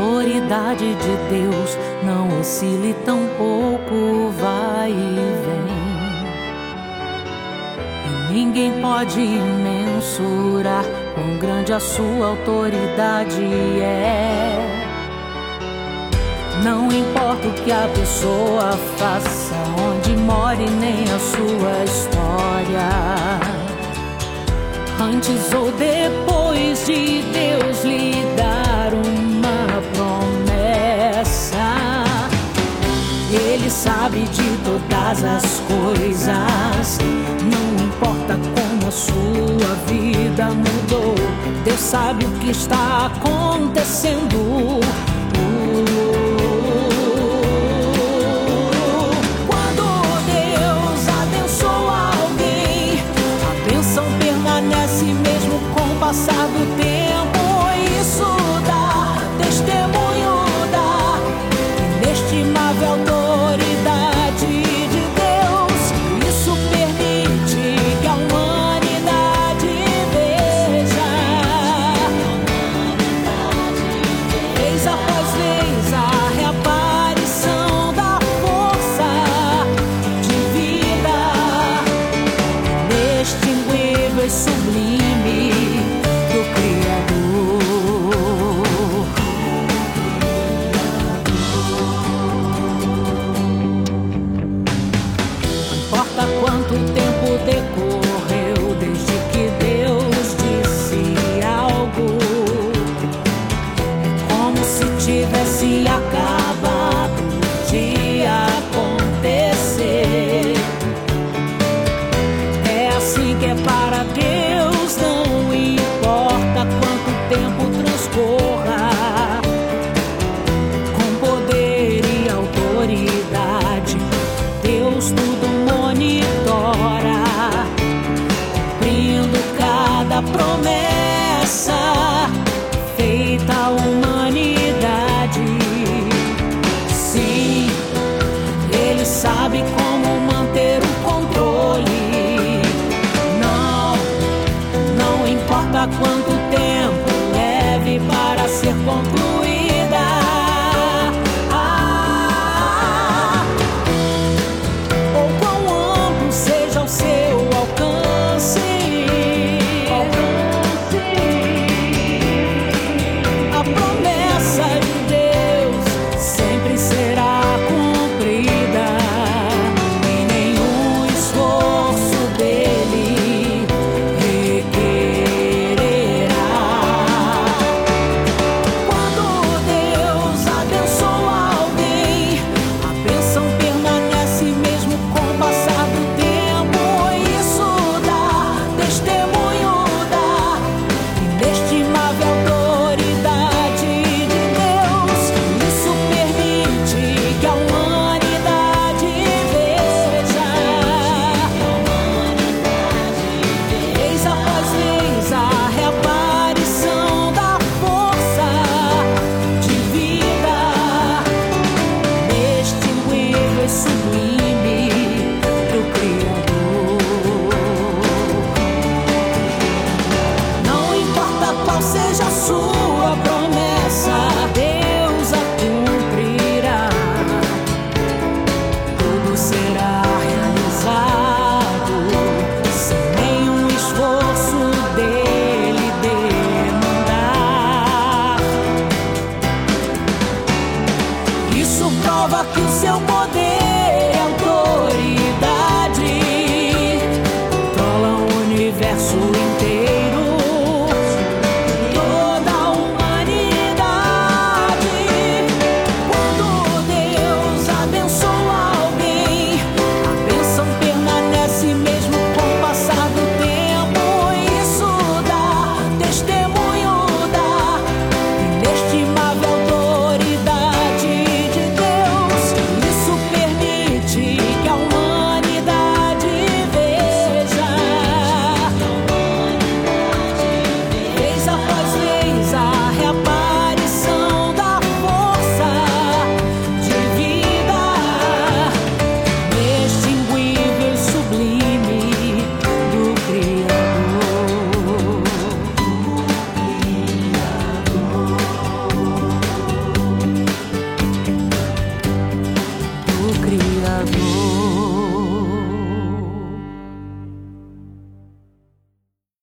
autoridade de Deus não oscile tão pouco, vai e vem. E ninguém pode mensurar quão grande a sua autoridade é. Não importa o que a pessoa faça, onde more, nem a sua história. Antes ou depois de Deus sabe de todas as coisas. Não importa como a sua vida mudou, Deus sabe o que está acontecendo. promesa. prova que o seu poder.